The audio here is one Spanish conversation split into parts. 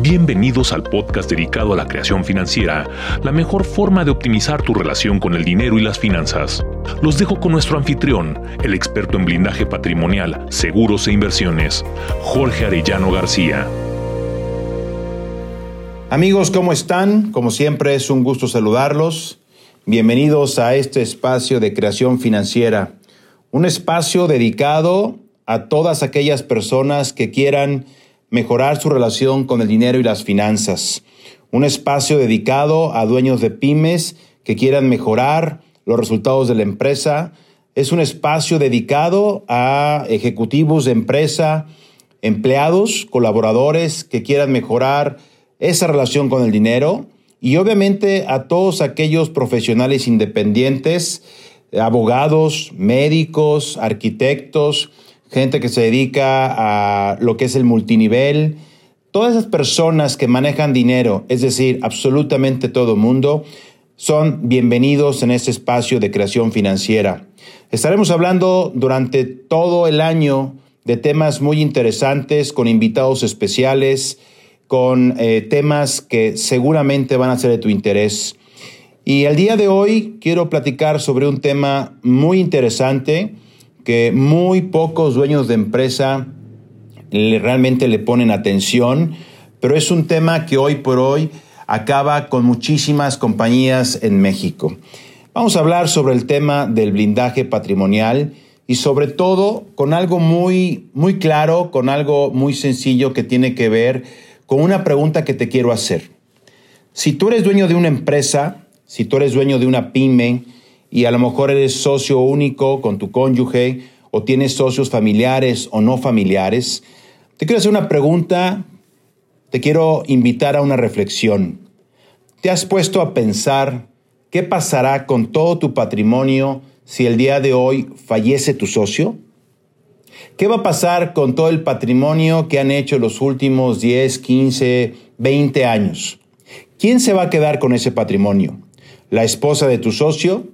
Bienvenidos al podcast dedicado a la creación financiera, la mejor forma de optimizar tu relación con el dinero y las finanzas. Los dejo con nuestro anfitrión, el experto en blindaje patrimonial, seguros e inversiones, Jorge Arellano García. Amigos, ¿cómo están? Como siempre es un gusto saludarlos. Bienvenidos a este espacio de creación financiera, un espacio dedicado a todas aquellas personas que quieran mejorar su relación con el dinero y las finanzas. Un espacio dedicado a dueños de pymes que quieran mejorar los resultados de la empresa. Es un espacio dedicado a ejecutivos de empresa, empleados, colaboradores que quieran mejorar esa relación con el dinero y obviamente a todos aquellos profesionales independientes, abogados, médicos, arquitectos, gente que se dedica a lo que es el multinivel, todas esas personas que manejan dinero, es decir, absolutamente todo mundo, son bienvenidos en este espacio de creación financiera. Estaremos hablando durante todo el año de temas muy interesantes, con invitados especiales, con eh, temas que seguramente van a ser de tu interés. Y el día de hoy quiero platicar sobre un tema muy interesante que muy pocos dueños de empresa realmente le ponen atención, pero es un tema que hoy por hoy acaba con muchísimas compañías en México. Vamos a hablar sobre el tema del blindaje patrimonial y sobre todo con algo muy muy claro, con algo muy sencillo que tiene que ver con una pregunta que te quiero hacer. Si tú eres dueño de una empresa, si tú eres dueño de una pyme, y a lo mejor eres socio único con tu cónyuge o tienes socios familiares o no familiares, te quiero hacer una pregunta, te quiero invitar a una reflexión. ¿Te has puesto a pensar qué pasará con todo tu patrimonio si el día de hoy fallece tu socio? ¿Qué va a pasar con todo el patrimonio que han hecho los últimos 10, 15, 20 años? ¿Quién se va a quedar con ese patrimonio? ¿La esposa de tu socio?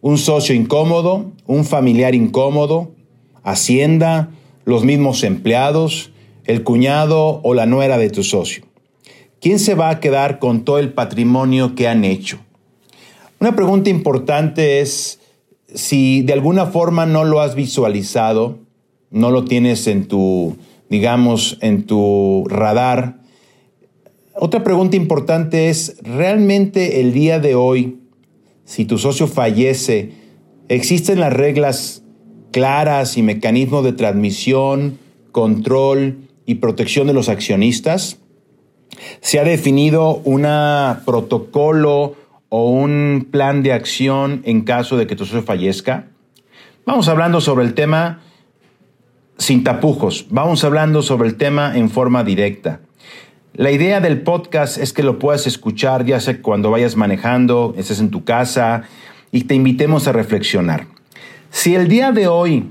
Un socio incómodo, un familiar incómodo, Hacienda, los mismos empleados, el cuñado o la nuera de tu socio. ¿Quién se va a quedar con todo el patrimonio que han hecho? Una pregunta importante es si de alguna forma no lo has visualizado, no lo tienes en tu, digamos, en tu radar. Otra pregunta importante es, ¿realmente el día de hoy si tu socio fallece, existen las reglas claras y mecanismos de transmisión, control y protección de los accionistas. Se ha definido un protocolo o un plan de acción en caso de que tu socio fallezca. Vamos hablando sobre el tema sin tapujos, vamos hablando sobre el tema en forma directa. La idea del podcast es que lo puedas escuchar ya sea cuando vayas manejando, estés en tu casa y te invitemos a reflexionar. Si el día de hoy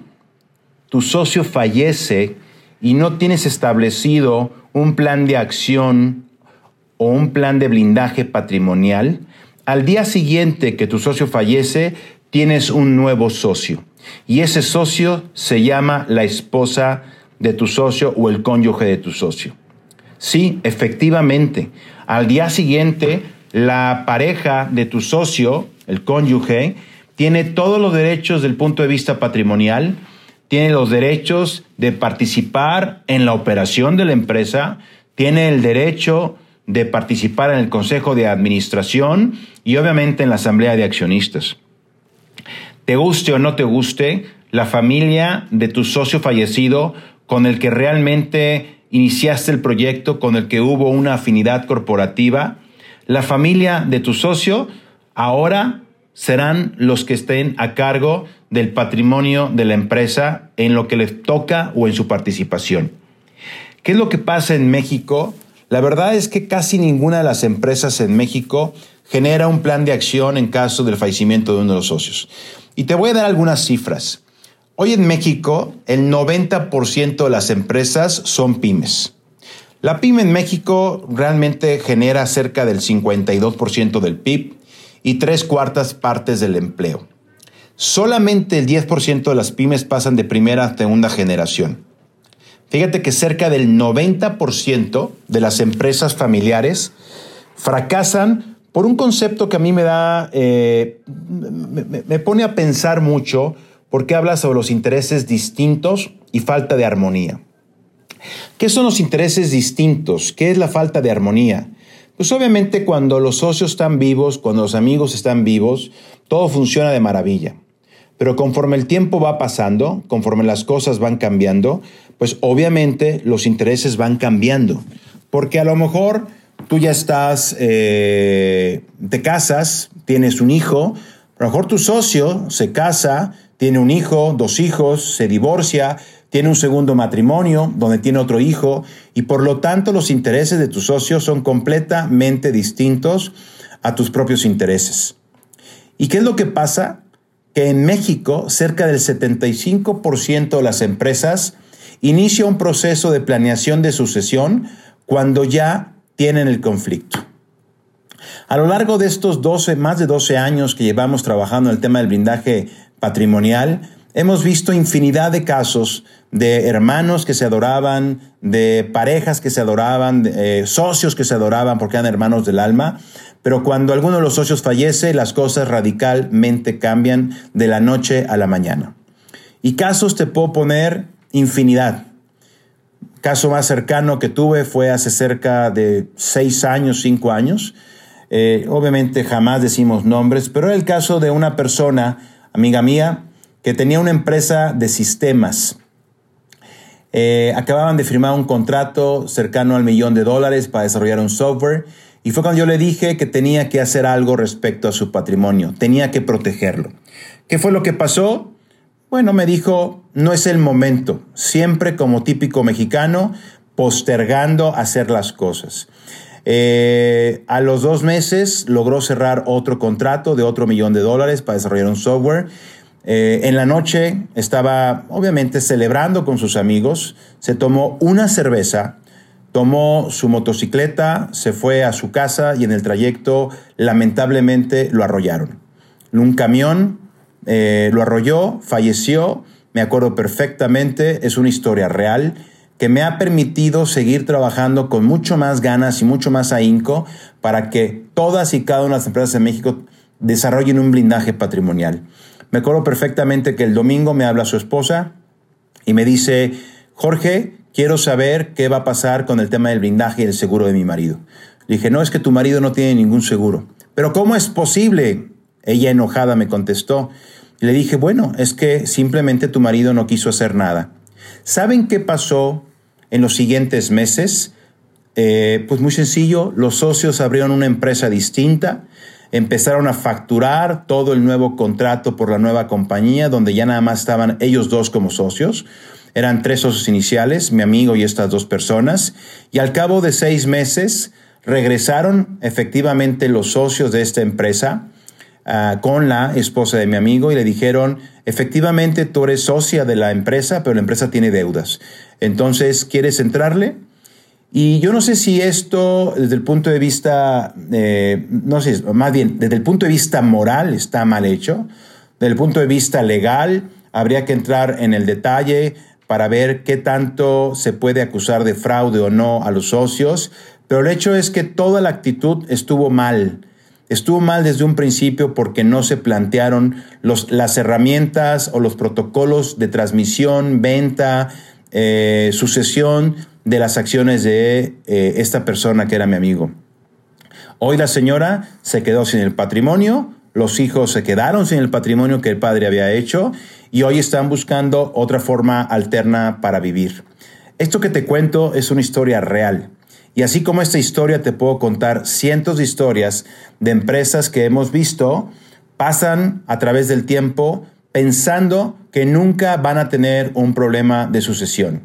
tu socio fallece y no tienes establecido un plan de acción o un plan de blindaje patrimonial, al día siguiente que tu socio fallece, tienes un nuevo socio. Y ese socio se llama la esposa de tu socio o el cónyuge de tu socio. Sí, efectivamente. Al día siguiente, la pareja de tu socio, el cónyuge, tiene todos los derechos del punto de vista patrimonial, tiene los derechos de participar en la operación de la empresa, tiene el derecho de participar en el consejo de administración y obviamente en la asamblea de accionistas. Te guste o no te guste, la familia de tu socio fallecido con el que realmente iniciaste el proyecto con el que hubo una afinidad corporativa, la familia de tu socio ahora serán los que estén a cargo del patrimonio de la empresa en lo que les toca o en su participación. ¿Qué es lo que pasa en México? La verdad es que casi ninguna de las empresas en México genera un plan de acción en caso del fallecimiento de uno de los socios. Y te voy a dar algunas cifras. Hoy en México, el 90% de las empresas son pymes. La pyme en México realmente genera cerca del 52% del PIB y tres cuartas partes del empleo. Solamente el 10% de las pymes pasan de primera a segunda generación. Fíjate que cerca del 90% de las empresas familiares fracasan por un concepto que a mí me da, eh, me, me pone a pensar mucho porque habla sobre los intereses distintos y falta de armonía. ¿Qué son los intereses distintos? ¿Qué es la falta de armonía? Pues obviamente cuando los socios están vivos, cuando los amigos están vivos, todo funciona de maravilla. Pero conforme el tiempo va pasando, conforme las cosas van cambiando, pues obviamente los intereses van cambiando. Porque a lo mejor tú ya estás, eh, te casas, tienes un hijo, a lo mejor tu socio se casa, tiene un hijo, dos hijos, se divorcia, tiene un segundo matrimonio donde tiene otro hijo y por lo tanto los intereses de tu socio son completamente distintos a tus propios intereses. ¿Y qué es lo que pasa? Que en México cerca del 75% de las empresas inicia un proceso de planeación de sucesión cuando ya tienen el conflicto. A lo largo de estos 12, más de 12 años que llevamos trabajando en el tema del blindaje patrimonial, hemos visto infinidad de casos de hermanos que se adoraban, de parejas que se adoraban, de, eh, socios que se adoraban porque eran hermanos del alma, pero cuando alguno de los socios fallece, las cosas radicalmente cambian de la noche a la mañana. Y casos te puedo poner infinidad. Caso más cercano que tuve fue hace cerca de seis años, cinco años. Eh, obviamente jamás decimos nombres, pero era el caso de una persona, amiga mía, que tenía una empresa de sistemas. Eh, acababan de firmar un contrato cercano al millón de dólares para desarrollar un software y fue cuando yo le dije que tenía que hacer algo respecto a su patrimonio, tenía que protegerlo. ¿Qué fue lo que pasó? Bueno, me dijo, no es el momento, siempre como típico mexicano, postergando hacer las cosas. Eh, a los dos meses logró cerrar otro contrato de otro millón de dólares para desarrollar un software. Eh, en la noche estaba obviamente celebrando con sus amigos, se tomó una cerveza, tomó su motocicleta, se fue a su casa y en el trayecto lamentablemente lo arrollaron. Un camión eh, lo arrolló, falleció, me acuerdo perfectamente, es una historia real que me ha permitido seguir trabajando con mucho más ganas y mucho más ahínco para que todas y cada una de las empresas de México desarrollen un blindaje patrimonial. Me acuerdo perfectamente que el domingo me habla su esposa y me dice, Jorge, quiero saber qué va a pasar con el tema del blindaje y el seguro de mi marido. Le dije, no, es que tu marido no tiene ningún seguro. Pero ¿cómo es posible? Ella enojada me contestó. Le dije, bueno, es que simplemente tu marido no quiso hacer nada. ¿Saben qué pasó en los siguientes meses? Eh, pues muy sencillo, los socios abrieron una empresa distinta, empezaron a facturar todo el nuevo contrato por la nueva compañía, donde ya nada más estaban ellos dos como socios. Eran tres socios iniciales, mi amigo y estas dos personas, y al cabo de seis meses regresaron efectivamente los socios de esta empresa uh, con la esposa de mi amigo y le dijeron, efectivamente tú eres socia de la empresa, pero la empresa tiene deudas. Entonces, ¿quieres entrarle? Y yo no sé si esto, desde el punto de vista, eh, no sé, más bien, desde el punto de vista moral está mal hecho. Desde el punto de vista legal, habría que entrar en el detalle para ver qué tanto se puede acusar de fraude o no a los socios. Pero el hecho es que toda la actitud estuvo mal. Estuvo mal desde un principio porque no se plantearon las herramientas o los protocolos de transmisión, venta, eh, sucesión de las acciones de eh, esta persona que era mi amigo. Hoy la señora se quedó sin el patrimonio, los hijos se quedaron sin el patrimonio que el padre había hecho y hoy están buscando otra forma alterna para vivir. Esto que te cuento es una historia real. Y así como esta historia te puedo contar cientos de historias de empresas que hemos visto, pasan a través del tiempo pensando que nunca van a tener un problema de sucesión.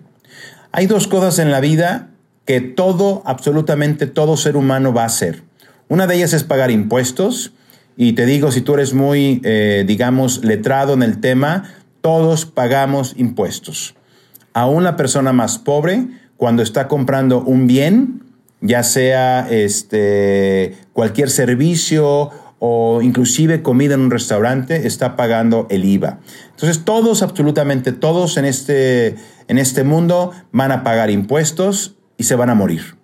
Hay dos cosas en la vida que todo, absolutamente todo ser humano va a hacer. Una de ellas es pagar impuestos. Y te digo, si tú eres muy, eh, digamos, letrado en el tema, todos pagamos impuestos. Aún la persona más pobre, cuando está comprando un bien, ya sea este, cualquier servicio o inclusive comida en un restaurante, está pagando el IVA. Entonces todos, absolutamente todos en este, en este mundo van a pagar impuestos y se van a morir.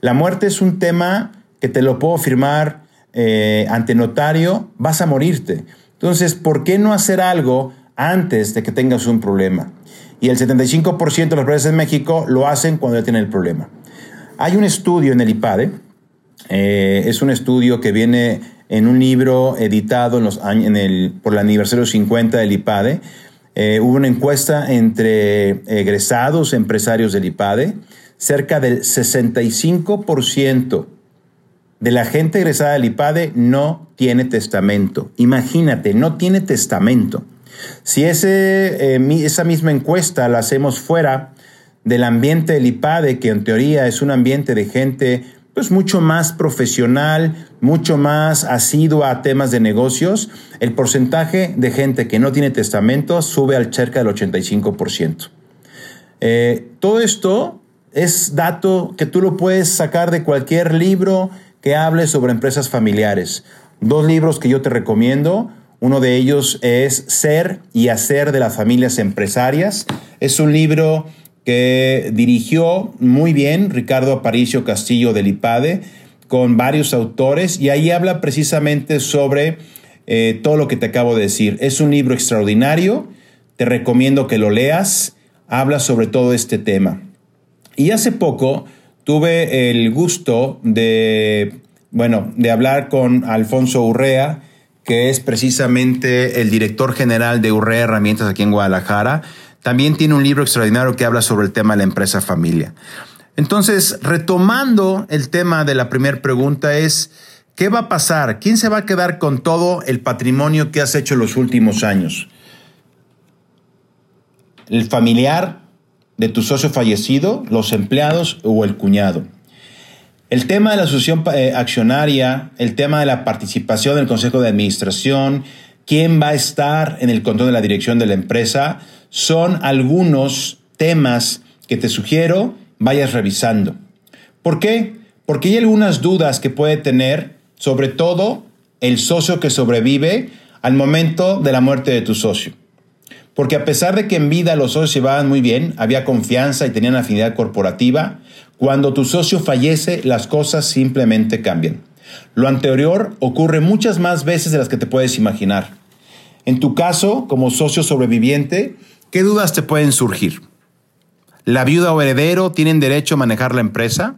La muerte es un tema que te lo puedo firmar eh, ante notario, vas a morirte. Entonces, ¿por qué no hacer algo antes de que tengas un problema? Y el 75% de las empresas en México lo hacen cuando ya tienen el problema. Hay un estudio en el IPADE, eh, es un estudio que viene en un libro editado en el, por el aniversario 50 del IPADE. Eh, hubo una encuesta entre egresados empresarios del IPADE. Cerca del 65% de la gente egresada del IPADE no tiene testamento. Imagínate, no tiene testamento. Si ese, eh, esa misma encuesta la hacemos fuera del ambiente del IPADE, que en teoría es un ambiente de gente pues mucho más profesional, mucho más asiduo a temas de negocios, el porcentaje de gente que no tiene testamento sube al cerca del 85%. Eh, todo esto es dato que tú lo puedes sacar de cualquier libro que hable sobre empresas familiares. Dos libros que yo te recomiendo. Uno de ellos es Ser y Hacer de las Familias Empresarias. Es un libro que dirigió muy bien Ricardo Aparicio Castillo del IPADE con varios autores y ahí habla precisamente sobre eh, todo lo que te acabo de decir. Es un libro extraordinario, te recomiendo que lo leas, habla sobre todo este tema. Y hace poco tuve el gusto de, bueno, de hablar con Alfonso Urrea, que es precisamente el director general de Urrea Herramientas aquí en Guadalajara también tiene un libro extraordinario que habla sobre el tema de la empresa familia. Entonces, retomando el tema de la primera pregunta es, ¿qué va a pasar? ¿Quién se va a quedar con todo el patrimonio que has hecho los últimos años? ¿El familiar de tu socio fallecido, los empleados o el cuñado? El tema de la asociación eh, accionaria, el tema de la participación del consejo de administración, quién va a estar en el control de la dirección de la empresa, son algunos temas que te sugiero vayas revisando. ¿Por qué? Porque hay algunas dudas que puede tener, sobre todo el socio que sobrevive al momento de la muerte de tu socio. Porque a pesar de que en vida los socios llevaban muy bien, había confianza y tenían afinidad corporativa, cuando tu socio fallece las cosas simplemente cambian. Lo anterior ocurre muchas más veces de las que te puedes imaginar. En tu caso, como socio sobreviviente, ¿qué dudas te pueden surgir? ¿La viuda o heredero tienen derecho a manejar la empresa?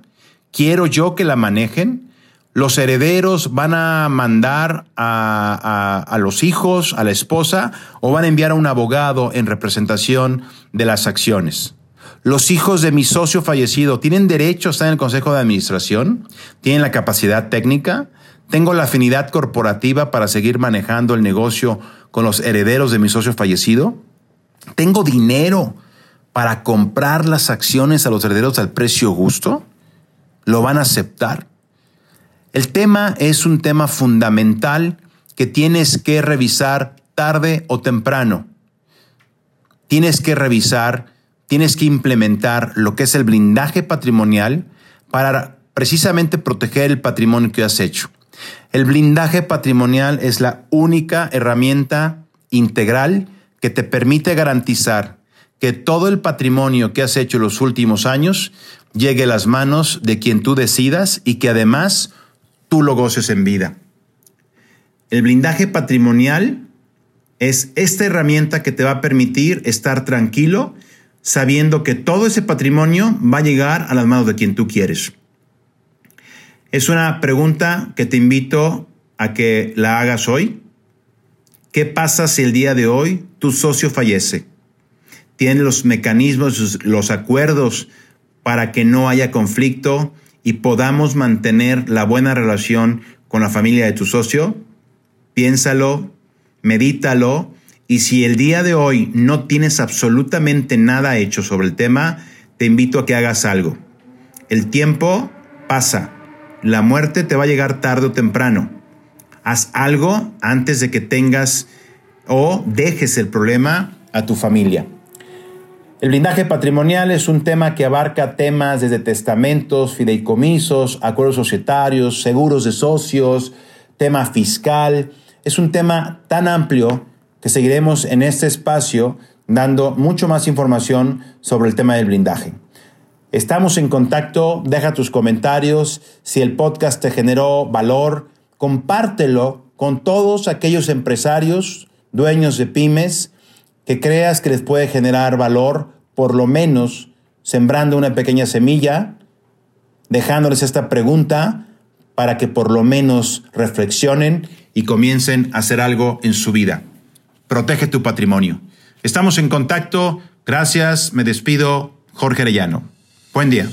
¿Quiero yo que la manejen? ¿Los herederos van a mandar a, los hijos, a la esposa, o van a enviar a un abogado en representación de las acciones? ¿Los hijos de mi socio fallecido tienen derecho a estar en el Consejo de Administración? ¿Tienen la capacidad técnica? ¿Tengo la afinidad corporativa para seguir manejando el negocio con los herederos de mi socio fallecido? ¿Tengo dinero para comprar las acciones a los herederos al precio justo? ¿Lo van a aceptar? El tema es un tema fundamental que tienes que revisar tarde o temprano. Tienes que revisar tienes que implementar lo que es el blindaje patrimonial para precisamente proteger el patrimonio que has hecho. El blindaje patrimonial es la única herramienta integral que te permite garantizar que todo el patrimonio que has hecho los últimos años llegue a las manos de quien tú decidas y que además tú lo goces en vida. El blindaje patrimonial es esta herramienta que te va a permitir estar tranquilo sabiendo que todo ese patrimonio va a llegar a las manos de quien tú quieres. Es una pregunta que te invito a que la hagas hoy. ¿Qué pasa si el día de hoy tu socio fallece? ¿Tiene los mecanismos, los acuerdos para que no haya conflicto y podamos mantener la buena relación con la familia de tu socio? Piénsalo, medítalo y si el día de hoy no tienes absolutamente nada hecho sobre el tema, te invito a que hagas algo. El tiempo pasa. La muerte te va a llegar tarde o temprano. Haz algo antes de que tengas o dejes el problema a tu familia. El blindaje patrimonial es un tema que abarca temas desde testamentos, fideicomisos, acuerdos societarios, seguros de socios, tema fiscal. Es un tema tan amplio que seguiremos en este espacio dando mucho más información sobre el tema del blindaje. Estamos en contacto, deja tus comentarios, si el podcast te generó valor, compártelo con todos aquellos empresarios, dueños de pymes, que creas que les puede generar valor, por lo menos sembrando una pequeña semilla, dejándoles esta pregunta para que por lo menos reflexionen y comiencen a hacer algo en su vida. Protege tu patrimonio. Estamos en contacto. Gracias. Me despido. Jorge Arellano. Buen día.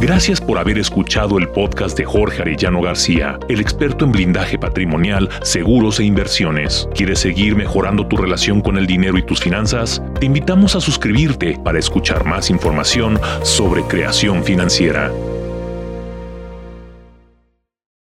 Gracias por haber escuchado el podcast de Jorge Arellano García, el experto en blindaje patrimonial, seguros e inversiones. ¿Quieres seguir mejorando tu relación con el dinero y tus finanzas? Te invitamos a suscribirte para escuchar más información sobre creación financiera.